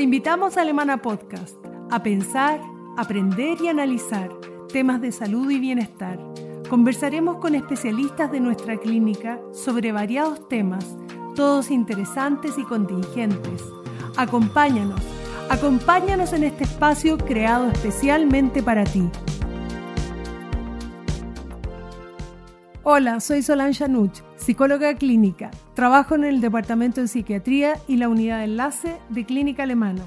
Te invitamos a Alemana Podcast a pensar, aprender y analizar temas de salud y bienestar. Conversaremos con especialistas de nuestra clínica sobre variados temas, todos interesantes y contingentes. Acompáñanos, acompáñanos en este espacio creado especialmente para ti. Hola, soy Solange Anuch, psicóloga clínica. Trabajo en el Departamento de Psiquiatría y la Unidad de Enlace de Clínica Alemana.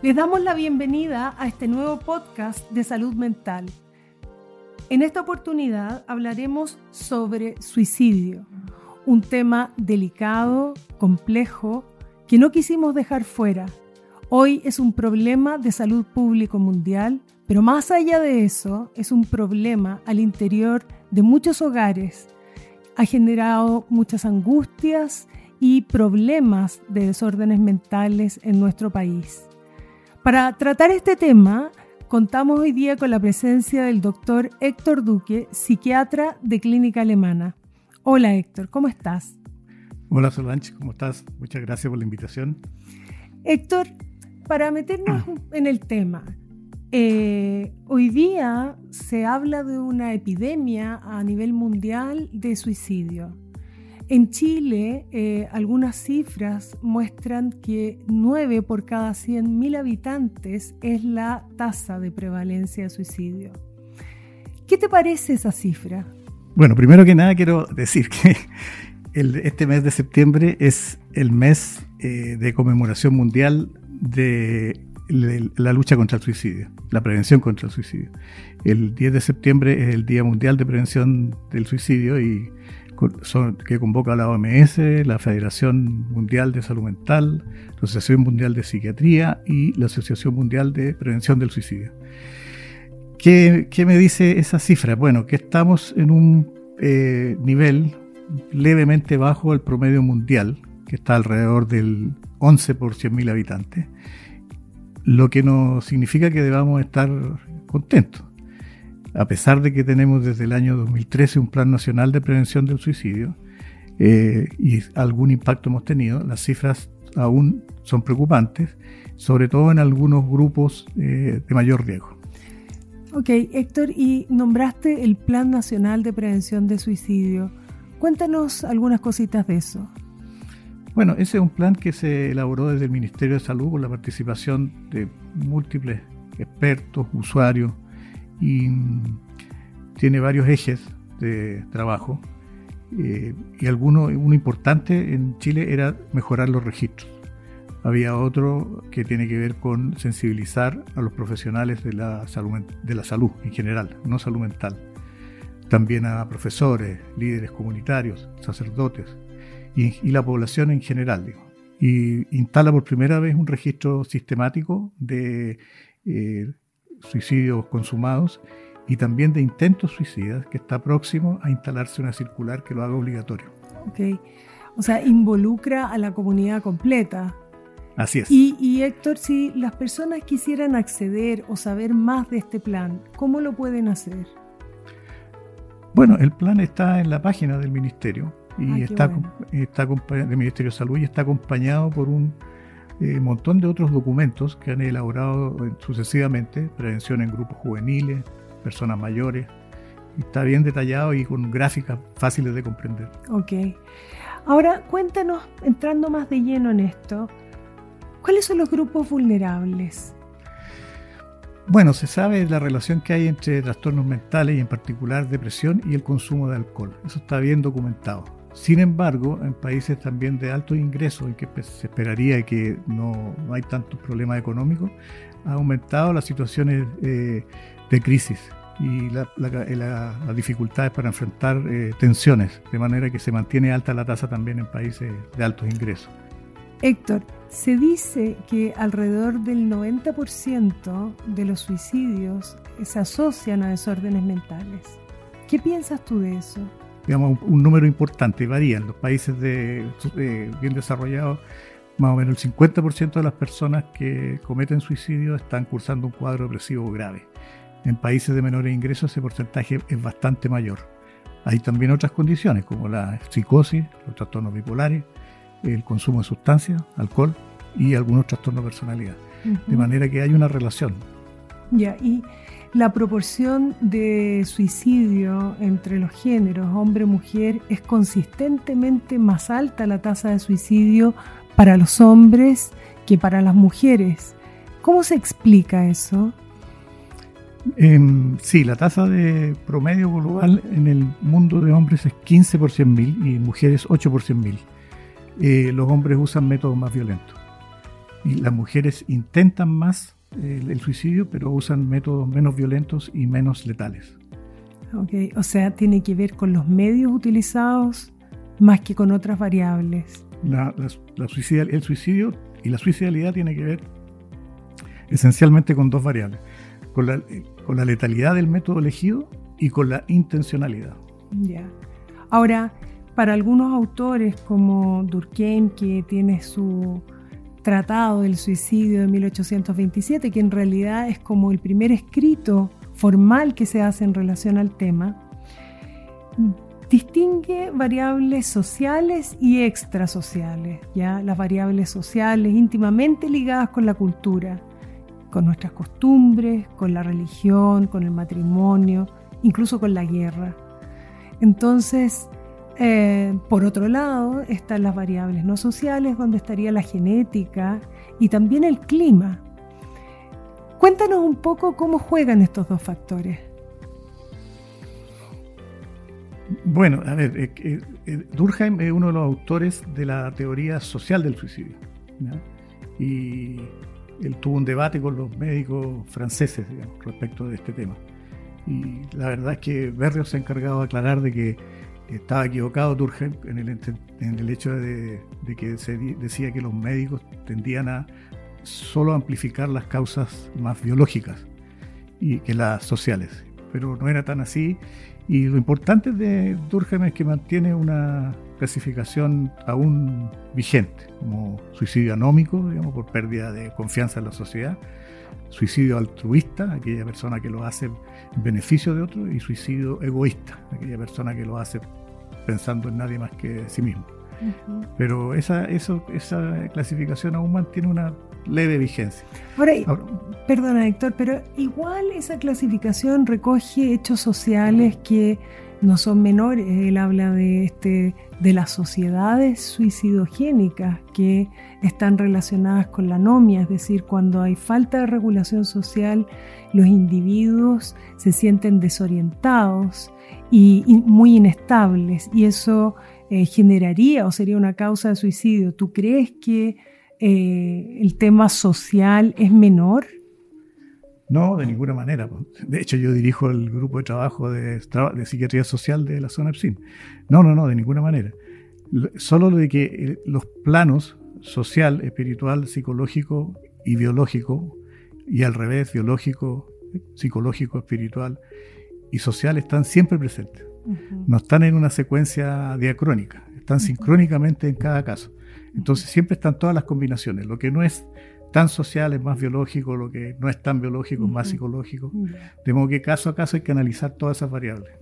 Les damos la bienvenida a este nuevo podcast de salud mental. En esta oportunidad hablaremos sobre suicidio, un tema delicado, complejo, que no quisimos dejar fuera. Hoy es un problema de salud público mundial, pero más allá de eso, es un problema al interior de muchos hogares. Ha generado muchas angustias y problemas de desórdenes mentales en nuestro país. Para tratar este tema, contamos hoy día con la presencia del doctor Héctor Duque, psiquiatra de Clínica Alemana. Hola Héctor, ¿cómo estás? Hola Solange, ¿cómo estás? Muchas gracias por la invitación. Héctor, para meternos en el tema, eh, hoy día se habla de una epidemia a nivel mundial de suicidio. En Chile, eh, algunas cifras muestran que 9 por cada 100.000 habitantes es la tasa de prevalencia de suicidio. ¿Qué te parece esa cifra? Bueno, primero que nada quiero decir que este mes de septiembre es el mes eh, de conmemoración mundial de la lucha contra el suicidio, la prevención contra el suicidio. El 10 de septiembre es el Día Mundial de Prevención del Suicidio y que convoca la OMS, la Federación Mundial de Salud Mental, la Asociación Mundial de Psiquiatría y la Asociación Mundial de Prevención del Suicidio. ¿Qué, me dice esa cifra? Bueno, que estamos en un eh, nivel levemente bajo el promedio mundial, que está alrededor del 11 por 100.000 habitantes lo que no significa que debamos estar contentos. A pesar de que tenemos desde el año 2013 un Plan Nacional de Prevención del Suicidio eh, y algún impacto hemos tenido, las cifras aún son preocupantes, sobre todo en algunos grupos eh, de mayor riesgo. Ok, Héctor, y nombraste el Plan Nacional de Prevención de Suicidio. Cuéntanos algunas cositas de eso. Bueno, ese es un plan que se elaboró desde el Ministerio de Salud con la participación de múltiples expertos, usuarios, y tiene varios ejes de trabajo. Eh, y alguno, uno importante en Chile era mejorar los registros. Había otro que tiene que ver con sensibilizar a los profesionales de la salud, de la salud en general, no salud mental. También a profesores, líderes comunitarios, sacerdotes, y, la población en general. Y instala por primera vez un registro sistemático de eh, suicidios consumados y también de intentos suicidas, que está próximo a instalarse una circular que lo haga obligatorio. Ok, o sea, involucra a la comunidad completa. Así es. Y, y, Héctor, si las personas quisieran acceder o saber más de este plan, ¿cómo lo pueden hacer? Bueno, el plan está en la página del ministerio y ah, está, está del Ministerio de Salud y está acompañado por un eh, montón de otros documentos que han elaborado eh, sucesivamente, prevención en grupos juveniles, personas mayores, está bien detallado y con gráficas fáciles de comprender. Ok. Ahora cuéntanos, entrando más de lleno en esto, ¿cuáles son los grupos vulnerables? Bueno, se sabe la relación que hay entre trastornos mentales y en particular depresión y el consumo de alcohol. Eso está bien documentado. Sin embargo, en países también de alto ingreso, en que se esperaría que no, hay tantos problemas económicos, ha aumentado las situaciones eh, de crisis y las dificultades para enfrentar eh, tensiones, de manera que se mantiene alta la tasa también en países de altos ingresos. Héctor, se dice que alrededor del 90% de los suicidios se asocian a desórdenes mentales. ¿Qué piensas tú de eso? Digamos, un, número importante, varía. En los países de, bien desarrollados, más o menos el 50% de las personas que cometen suicidio están cursando un cuadro depresivo grave. En países de menores ingresos ese porcentaje es bastante mayor. Hay también otras condiciones como la psicosis, los trastornos bipolares, el consumo de sustancias, alcohol y algunos trastornos de personalidad. De manera que hay una relación. Ya, y la proporción de suicidio entre los géneros, hombre-mujer, es consistentemente más alta la tasa de suicidio para los hombres que para las mujeres. ¿Cómo se explica eso? Em, sí, la tasa de promedio global en el mundo de hombres es 15 por 100 mil y mujeres 8 por 100 mil. Eh, los hombres usan métodos más violentos y las mujeres intentan más eh, el, suicidio, pero usan métodos menos violentos y menos letales. Ok, o sea, tiene que ver con los medios utilizados más que con otras variables. La, el suicidio y la suicidalidad tiene que ver esencialmente con dos variables con la, letalidad del método elegido y con la intencionalidad. Ya. Ahora, para algunos autores como Durkheim, que tiene su tratado del suicidio de 1827, que en realidad es como el primer escrito formal que se hace en relación al tema, distingue variables sociales y extrasociales, ¿ya? las variables sociales íntimamente ligadas con la cultura, con nuestras costumbres, con la religión, con el matrimonio, incluso con la guerra. Entonces, eh, por otro lado, están las variables no sociales, donde estaría la genética y también el clima. Cuéntanos un poco cómo juegan estos dos factores. Bueno, a ver, eh, eh, Durkheim es uno de los autores de la teoría social del suicidio. Y él tuvo un debate con los médicos franceses respecto de este tema. Y la verdad es que Berrios se ha encargado de aclarar de que estaba equivocado Durkheim en el, en el hecho de, que se decía que los médicos tendían a solo amplificar las causas más biológicas y que las sociales. Pero no era tan así. Y lo importante de Durkheim es que mantiene una clasificación aún vigente, como suicidio anómico, digamos, por pérdida de confianza en la sociedad, suicidio altruista, aquella persona que lo hace en beneficio de otro, y suicidio egoísta, aquella persona que lo hace pensando en nadie más que sí mismo. Pero esa, eso, esa clasificación aún mantiene una leve vigencia. Ahora, perdona Héctor, pero igual esa clasificación recoge hechos sociales que no son menores. Él habla de, este, de las sociedades suicidogénicas que están relacionadas con la anomia, es decir, cuando hay falta de regulación social, los individuos se sienten desorientados y, muy inestables y eso eh, generaría o sería una causa de suicidio. ¿Tú crees que eh, el tema social es menor? No, de ninguna manera. De hecho, yo dirijo el grupo de trabajo de, psiquiatría social de la zona EPSIN. No, no, no, de ninguna manera. Solo lo de que eh, los planos social, espiritual, psicológico y biológico, y al revés, biológico, psicológico, espiritual y social, están siempre presentes. No están en una secuencia diacrónica, están sincrónicamente en cada caso. Entonces siempre están todas las combinaciones. Lo que no es tan social es más biológico, lo que no es tan biológico es más psicológico. De modo que caso a caso hay que analizar todas esas variables.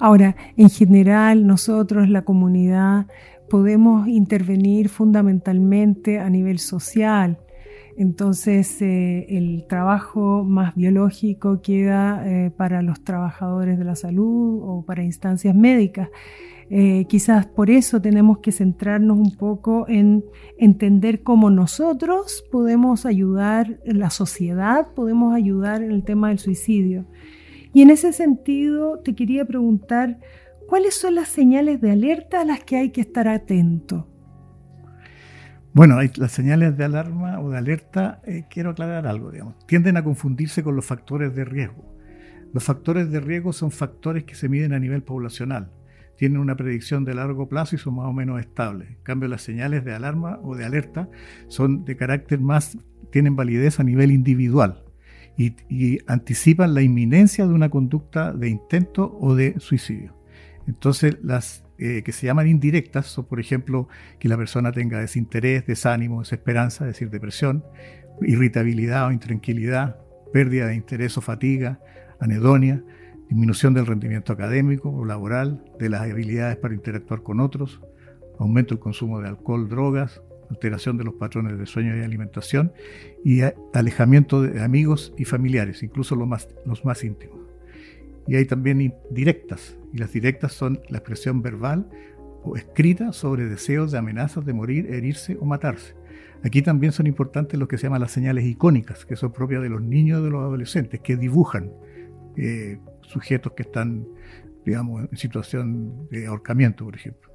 Ahora, en general, nosotros, la comunidad, podemos intervenir fundamentalmente a nivel social. Entonces, eh, el trabajo más biológico queda eh, para los trabajadores de la salud o para instancias médicas. Eh, quizás por eso tenemos que centrarnos un poco en entender cómo nosotros podemos ayudar, la sociedad podemos ayudar en el tema del suicidio. Y en ese sentido te quería preguntar, ¿cuáles son las señales de alerta a las que hay que estar atento? Bueno, las señales de alarma o de alerta, eh, quiero aclarar algo, digamos, tienden a confundirse con los factores de riesgo. Los factores de riesgo son factores que se miden a nivel poblacional tienen una predicción de largo plazo y son más o menos estables. En cambio, las señales de alarma o de alerta son de carácter más, tienen validez a nivel individual y, anticipan la inminencia de una conducta de intento o de suicidio. Entonces, las eh, que se llaman indirectas son, por ejemplo, que la persona tenga desinterés, desánimo, desesperanza, es decir, depresión, irritabilidad o intranquilidad, pérdida de interés o fatiga, anedonia disminución del rendimiento académico o laboral, de las habilidades para interactuar con otros, aumento del consumo de alcohol, drogas, alteración de los patrones de sueño y alimentación y alejamiento de amigos y familiares, incluso los más, los más íntimos. Y hay también directas, y las directas son la expresión verbal o escrita sobre deseos de amenazas de morir, herirse o matarse. Aquí también son importantes lo que se llaman las señales icónicas, que son propias de los niños y de los adolescentes, que dibujan eh, sujetos que están, digamos, en situación de ahorcamiento, por ejemplo.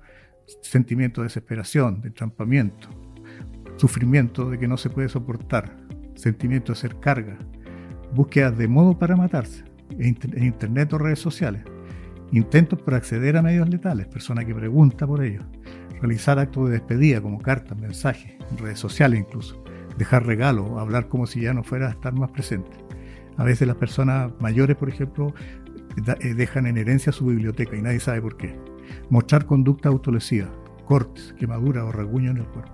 Sentimiento de desesperación, de entrampamiento, sufrimiento de que no se puede soportar, sentimiento de ser carga, búsquedas de modo para matarse en internet o redes sociales, intentos por acceder a medios letales, persona que pregunta por ellos, realizar actos de despedida como cartas, mensajes, redes sociales incluso, dejar regalos, hablar como si ya no fuera a estar más presente. A veces las personas mayores, por ejemplo, dejan en herencia su biblioteca y nadie sabe por qué. Mostrar conducta autolesiva, cortes, quemaduras o rasguños en el cuerpo.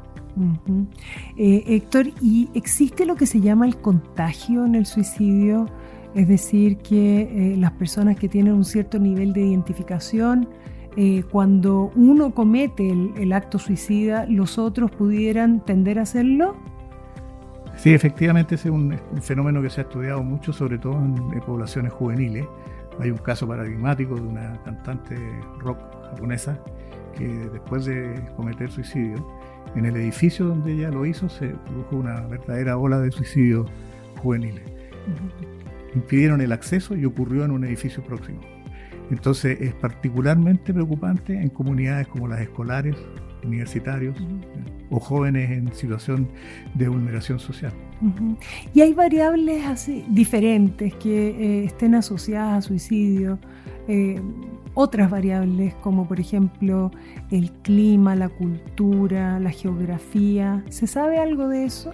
Eh, Héctor, ¿y existe lo que se llama el contagio en el suicidio? Es decir, que eh, las personas que tienen un cierto nivel de identificación, cuando uno comete el, acto suicida, los otros pudieran tender a hacerlo? Sí, efectivamente ese es un, fenómeno que se ha estudiado mucho, sobre todo en, poblaciones juveniles. Hay un caso paradigmático de una cantante rock japonesa que después de cometer suicidio, en el edificio donde ella lo hizo se produjo una verdadera ola de suicidios juveniles. Impidieron el acceso y ocurrió en un edificio próximo. Entonces es particularmente preocupante en comunidades como las escolares, universitarios o jóvenes en situación de vulneración social. Y hay variables así diferentes que eh, estén asociadas a suicidio, eh, otras variables como por ejemplo el clima, la cultura, la geografía. ¿Se sabe algo de eso?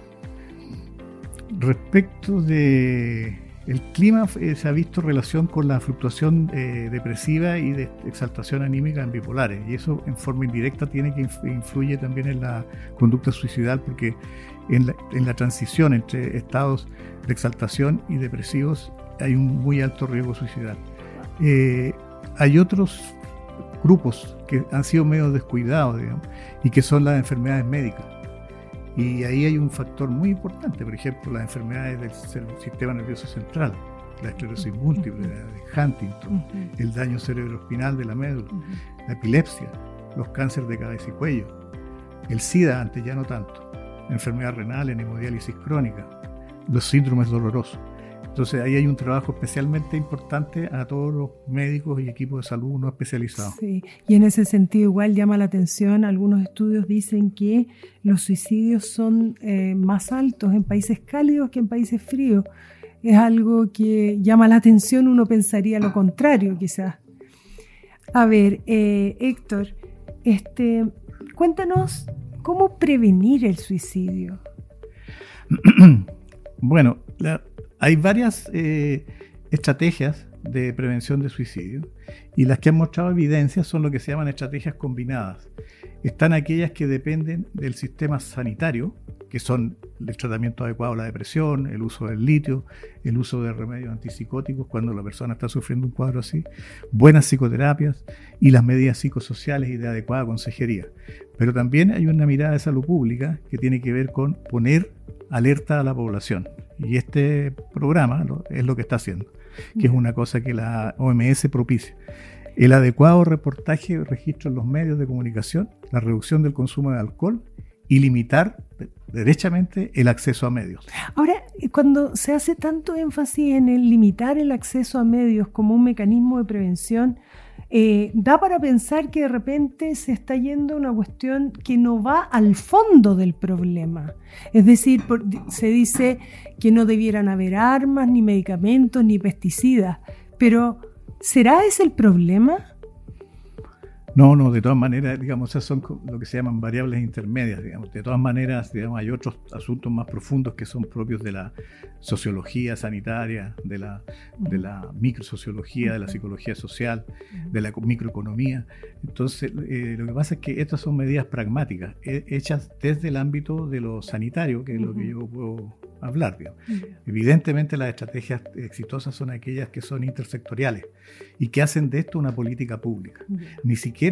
Respecto de el clima eh, se ha visto relación con la fluctuación eh, depresiva y de exaltación anímica en bipolares y eso en forma indirecta tiene que influye también en la conducta suicidal porque en la, transición entre estados de exaltación y depresivos hay un muy alto riesgo suicidal. Eh, hay otros grupos que han sido medio descuidados y que son las enfermedades médicas y ahí hay un factor muy importante, por ejemplo, las enfermedades del sistema nervioso central, la esclerosis múltiple, la de Huntington, el daño cerebroespinal de la médula, la epilepsia, los cánceres de cabeza y cuello, el SIDA antes ya no tanto, enfermedad renal, hemodiálisis crónica, los síndromes dolorosos. Entonces ahí hay un trabajo especialmente importante a todos los médicos y equipos de salud no especializados. Sí, y en ese sentido igual llama la atención, algunos estudios dicen que los suicidios son eh, más altos en países cálidos que en países fríos. Es algo que llama la atención, uno pensaría lo contrario quizás. A ver, eh, Héctor, este, cuéntanos cómo prevenir el suicidio. bueno, la, hay varias eh, estrategias de prevención de suicidio y las que han mostrado evidencia son lo que se llaman estrategias combinadas. Están aquellas que dependen del sistema sanitario, que son el tratamiento adecuado a la depresión, el uso del litio, el uso de remedios antipsicóticos cuando la persona está sufriendo un cuadro así, buenas psicoterapias y las medidas psicosociales y de adecuada consejería. Pero también hay una mirada de salud pública que tiene que ver con poner alerta a la población. Y este programa es lo que está haciendo, que es una cosa que la OMS propicia. El adecuado reportaje y registro en los medios de comunicación, la reducción del consumo de alcohol y limitar derechamente el acceso a medios. Ahora, cuando se hace tanto énfasis en el limitar el acceso a medios como un mecanismo de prevención, eh, da para pensar que de repente se está yendo una cuestión que no va al fondo del problema. Es decir, se dice que no debieran haber armas, ni medicamentos, ni pesticidas, pero ¿será ese el problema? No, no, de todas maneras, digamos, esas son lo que se llaman variables intermedias, digamos. De todas maneras, digamos, hay otros asuntos más profundos que son propios de la sociología sanitaria, de la, de la microsociología, de la psicología social, de la microeconomía. Entonces, eh, lo que pasa es que estas son medidas pragmáticas, hechas desde el ámbito de lo sanitario, que es lo que yo puedo hablar. Evidentemente las estrategias exitosas son aquellas que son intersectoriales y que hacen de esto una política pública. Ni siquiera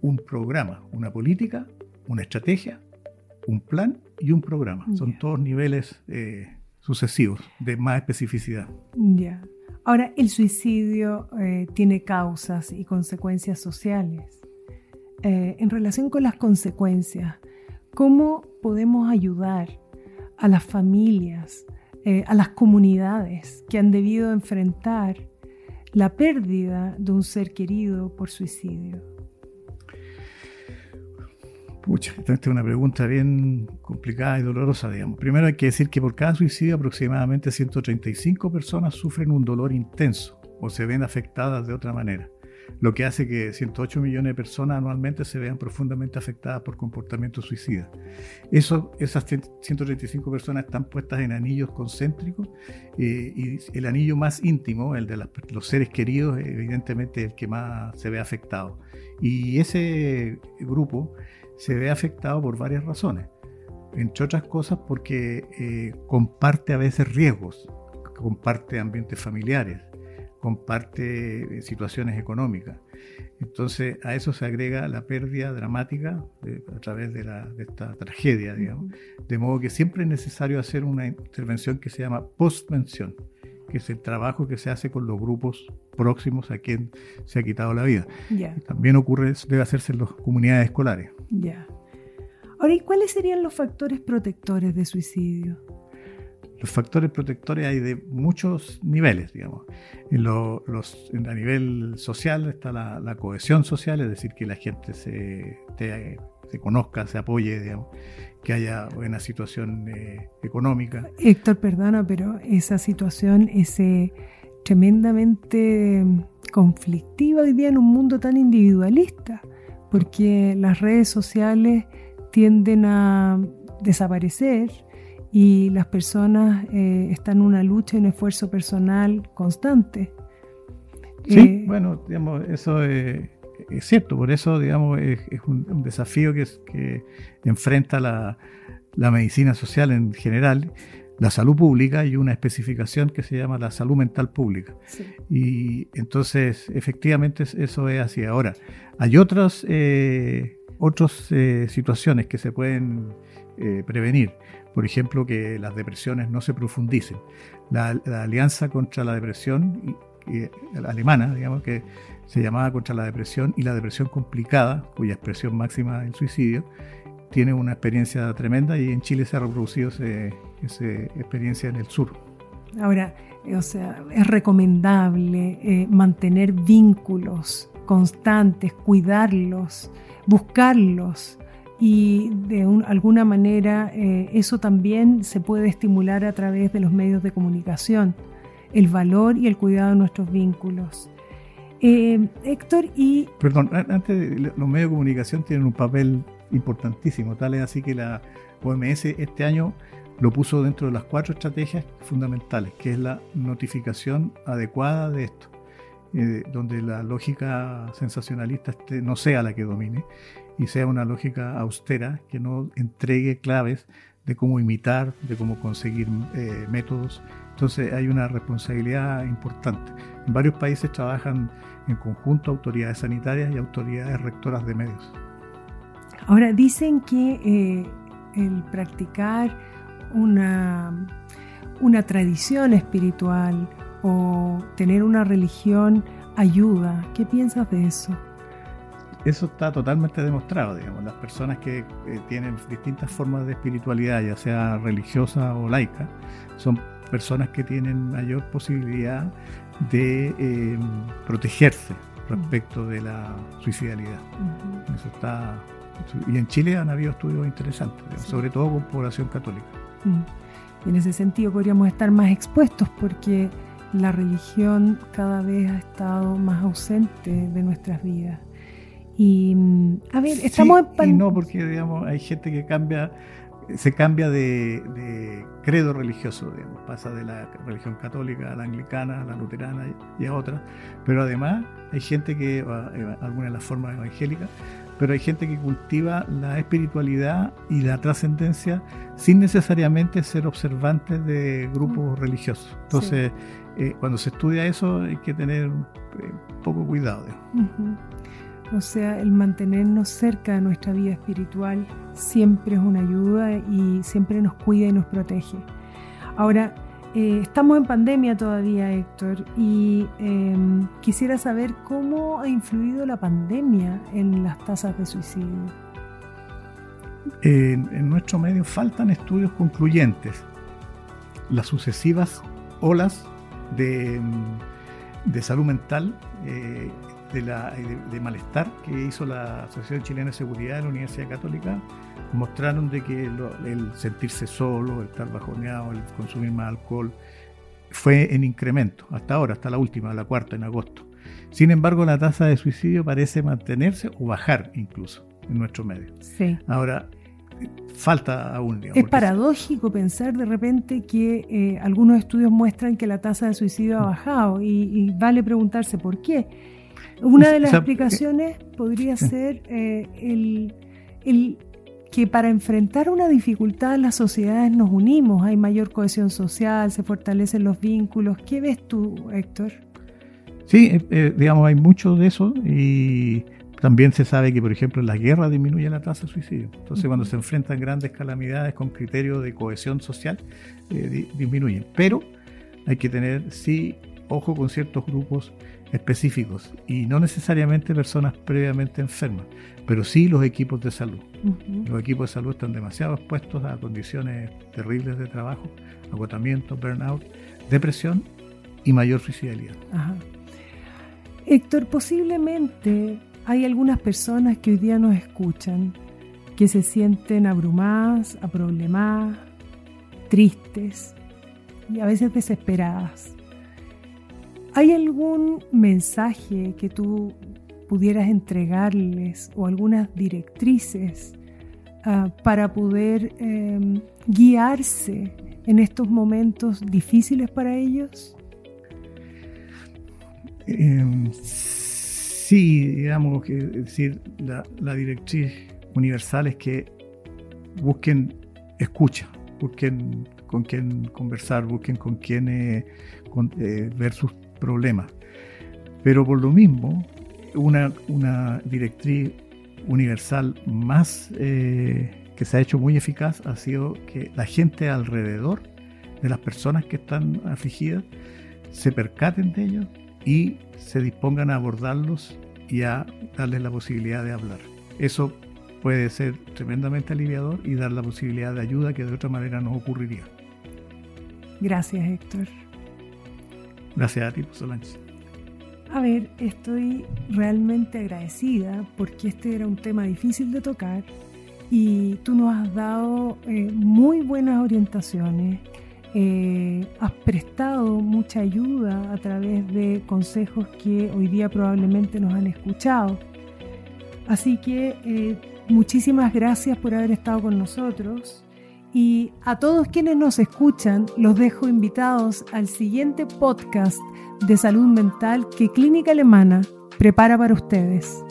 un programa, una política, una estrategia un plan y un programa. Son todos niveles eh, sucesivos de más especificidad. Ya. Ahora, el suicidio eh, tiene causas y consecuencias sociales. Eh, en relación con las consecuencias, ¿cómo podemos ayudar a las familias, a las comunidades que han debido enfrentar la pérdida de un ser querido por suicidio? Pucha, esta es una pregunta bien complicada y dolorosa, digamos. Primero hay que decir que por cada suicidio aproximadamente 135 personas sufren un dolor intenso o se ven afectadas de otra manera, lo que hace que 108 millones de personas anualmente se vean profundamente afectadas por comportamientos suicidas. Eso, esas 135 personas están puestas en anillos concéntricos eh, y el anillo más íntimo, el de los seres queridos, evidentemente el que más se ve afectado. Y ese grupo se ve afectado por varias razones. Entre otras cosas porque eh, comparte a veces riesgos, comparte ambientes familiares, comparte eh, situaciones económicas. Entonces a eso se agrega la pérdida dramática a través de, esta tragedia, digamos. De modo que siempre es necesario hacer una intervención que se llama postvención, que es el trabajo que se hace con los grupos próximos a quien se ha quitado la vida. También ocurre, debe hacerse en las comunidades escolares. Ya. Ahora, ¿y cuáles serían los factores protectores de suicidio? Los factores protectores hay de muchos niveles, digamos. En los, a nivel social está la, cohesión social, es decir, que la gente se, se conozca, se apoye, digamos, que haya una situación eh, económica. Héctor, perdona, pero esa situación es tremendamente conflictiva hoy día en un mundo tan individualista porque las redes sociales tienden a desaparecer y las personas eh, están en una lucha y un esfuerzo personal constante. Sí, eh, bueno, digamos, eso es, cierto, por eso, digamos, es, un, desafío que, que enfrenta la, la medicina social en general la salud pública y una especificación que se llama la salud mental pública. Y entonces, efectivamente, eso es así. Ahora, hay otras, eh, otras eh, situaciones que se pueden eh, prevenir. Por ejemplo, que las depresiones no se profundicen. La, Alianza contra la Depresión la alemana, digamos, que se llamaba contra la depresión y la depresión complicada, cuya expresión máxima es el suicidio, tiene una experiencia tremenda y en Chile se ha reproducido esa experiencia en el sur. Ahora, o sea, es recomendable eh, mantener vínculos constantes, cuidarlos, buscarlos y de alguna manera eh, eso también se puede estimular a través de los medios de comunicación, el valor y el cuidado de nuestros vínculos. Eh, Héctor, y... Perdón, antes los medios de comunicación tienen un papel importantísimo. Tal es así que la OMS este año lo puso dentro de las cuatro estrategias fundamentales, que es la notificación adecuada de esto, eh, donde la lógica sensacionalista no sea la que domine y sea una lógica austera que no entregue claves de cómo imitar, de cómo conseguir eh, métodos. Entonces hay una responsabilidad importante. En varios países trabajan en conjunto autoridades sanitarias y autoridades rectoras de medios. Ahora, dicen que eh, el practicar una, una tradición espiritual o tener una religión ayuda. ¿Qué piensas de eso? Eso está totalmente demostrado, digamos. Las personas que eh, tienen distintas formas de espiritualidad, ya sea religiosa o laica, son personas que tienen mayor posibilidad de eh, protegerse respecto de la suicidalidad. Eso está y en Chile han habido estudios interesantes, sobre todo con población católica. Mm. Y en ese sentido podríamos estar más expuestos porque la religión cada vez ha estado más ausente de nuestras vidas. Y mm, a ver, estamos en y no, porque digamos, hay gente que cambia, se cambia de, credo religioso, digamos, pasa de la religión católica a la anglicana, a la luterana y a otras, pero además hay gente que, eh, alguna de las formas evangélicas, pero hay gente que cultiva la espiritualidad y la trascendencia sin necesariamente ser observantes de grupos religiosos. Entonces, eh, cuando se estudia eso hay que tener eh, poco cuidado. O sea, el mantenernos cerca de nuestra vida espiritual siempre es una ayuda y siempre nos cuida y nos protege. Ahora, eh, estamos en pandemia todavía, Héctor, y em, quisiera saber cómo ha influido la pandemia en las tasas de suicidio. en nuestro medio faltan estudios concluyentes. Las sucesivas olas de, salud mental, eh, de, malestar que hizo la Asociación Chilena de Seguridad de la Universidad Católica, mostraron de que el sentirse solo, el estar bajoneado, el consumir más alcohol, fue en incremento, hasta ahora, hasta la última, la cuarta, en agosto. Sin embargo, la tasa de suicidio parece mantenerse o bajar incluso en nuestro medio. Sí. Ahora, falta aún. es paradójico pensar de repente que eh, algunos estudios muestran que la tasa de suicidio ha mm. bajado y, vale preguntarse por qué. Una de las explicaciones podría ser eh, el, el, que para enfrentar una dificultad las sociedades nos unimos, hay mayor cohesión social, se fortalecen los vínculos. ¿Qué ves tú, Héctor? Sí, eh, digamos, hay mucho de eso y también se sabe que, por ejemplo, en la guerra disminuye la tasa de suicidio. Entonces, cuando se enfrentan grandes calamidades con criterios de cohesión social, eh, disminuyen. Pero hay que tener, sí, ojo con ciertos grupos específicos y no necesariamente personas previamente enfermas, pero sí los equipos de salud. Los equipos de salud están demasiado expuestos a condiciones terribles de trabajo, agotamiento, burnout, depresión y mayor suicidalidad. Héctor, posiblemente hay algunas personas que hoy día nos escuchan que se sienten abrumadas, aproblemadas, tristes y a veces desesperadas. ¿Hay algún mensaje que tú pudieras entregarles o algunas directrices ah, para poder em, guiarse en estos momentos difíciles para ellos? Em, Sí, digamos que decir, la, directriz universal es que busquen escucha, busquen con quién conversar, busquen con quién eh, eh, ver sus problemas. Pero por lo mismo, una, una directriz universal más eh, que se ha hecho muy eficaz ha sido que la gente alrededor de las personas que están afligidas se percaten de ellos y se dispongan a abordarlos y a darles la posibilidad de hablar. Eso puede ser tremendamente aliviador y dar la posibilidad de ayuda que de otra manera no ocurriría. Gracias, Héctor. Gracias a ti, Solange. A ver, estoy realmente agradecida porque este era un tema difícil de tocar y tú nos has dado eh, muy buenas orientaciones eh, has prestado mucha ayuda a través de consejos que hoy día probablemente nos han escuchado. Así que eh, muchísimas gracias por haber estado con nosotros y a todos quienes nos escuchan los dejo invitados al siguiente podcast de salud mental que Clínica Alemana prepara para ustedes.